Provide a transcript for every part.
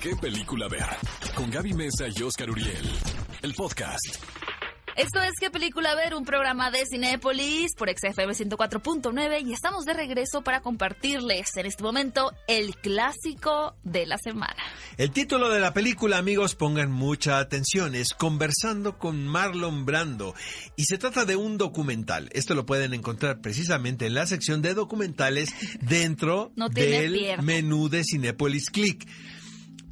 ¿Qué película ver? Con Gaby Mesa y Oscar Uriel. El podcast. Esto es ¿Qué película ver? Un programa de Cinépolis por XFM 104.9 y estamos de regreso para compartirles en este momento el clásico de la semana. El título de la película, amigos, pongan mucha atención, es Conversando con Marlon Brando y se trata de un documental. Esto lo pueden encontrar precisamente en la sección de documentales dentro No del pierna. menú de Cinépolis Click.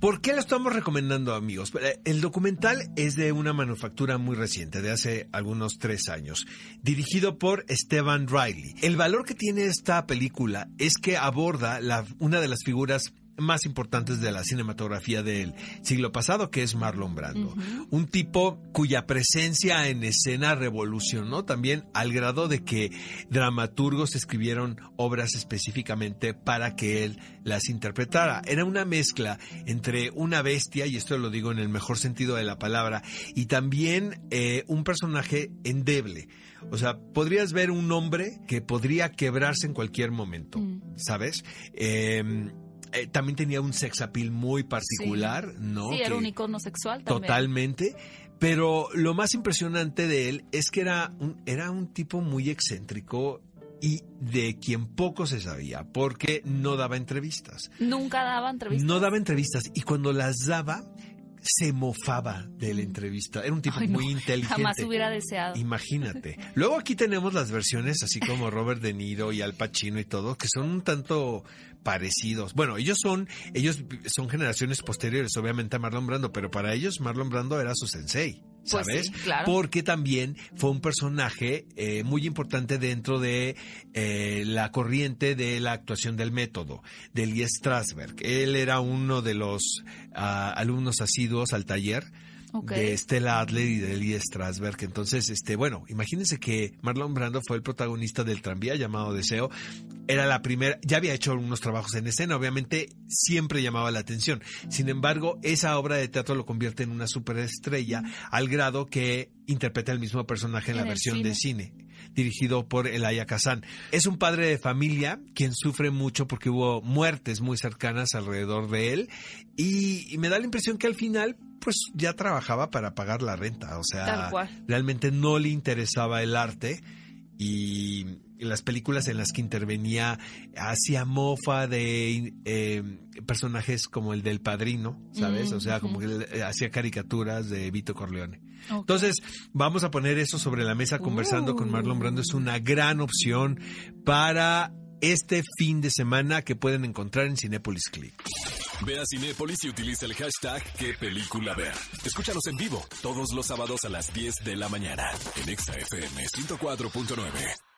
¿Por qué lo estamos recomendando, amigos? Eh, El documental es de una manufactura muy reciente, de hace algunos tres años, dirigido por Esteban Riley. El valor que tiene esta película es que aborda una de las figuras más importantes de la cinematografía del siglo pasado, que es Marlon Brando. Un tipo cuya presencia en escena revolucionó también al grado de que dramaturgos escribieron obras específicamente para que él las interpretara. Era una mezcla entre una bestia, y esto lo digo en el mejor sentido de la palabra, y también eh, un personaje endeble. O sea, podrías ver un hombre que podría quebrarse en cualquier momento, ¿sabes? Eh, eh, también tenía un sex appeal muy particular, ¿no? Sí, era un icono sexual también. Totalmente. Pero lo más impresionante de él es que era un, era un tipo muy excéntrico y de quien poco se sabía, porque no daba entrevistas. Nunca daba entrevistas. No daba entrevistas y cuando las daba, se mofaba de la entrevista. Era un tipo no, muy inteligente. Jamás hubiera deseado. Imagínate. Luego aquí tenemos las versiones así como Robert De Niro y Al Pacino y todo, que son un tanto parecidos. Bueno, ellos son, ellos son generaciones posteriores, obviamente a Marlon Brando, pero para ellos Marlon Brando era su sensei. Pues ¿Sabes? sí, claro. Porque también fue un personaje eh, muy importante dentro de eh, la corriente de la actuación del método, de Lee Strasberg. Él era uno de los ah, alumnos asiduos al taller De Stella Adler y de Lee Strasberg. Entonces, este, bueno, imagínense que Marlon Brando fue el protagonista del tranvía llamado Deseo. Era la primera, ya había hecho algunos trabajos en escena, obviamente siempre llamaba la atención. Sin embargo, esa obra de teatro lo convierte en una superestrella al grado que interpreta el mismo personaje en, En la versión de cine dirigido por Elia Kazan. Es un padre de familia quien sufre mucho porque hubo muertes muy cercanas alrededor de él y, y me da la impresión que al final pues ya trabajaba para pagar la renta, o sea, realmente no le interesaba el arte y las películas en las que intervenía hacía mofa de eh, personajes como el del padrino, ¿sabes? Mm, o sea, como que eh, hacía caricaturas de Vito Corleone. Entonces, vamos a poner eso sobre la mesa conversando con Marlon Brando. Es una gran opción para este fin de semana que pueden encontrar en Cinepolis Click. Ve a Cinépolis y utiliza el hashtag ¿Qué película ver? Escúchanos en vivo todos los sábados a las 10 de la mañana en Exa FM 104.9.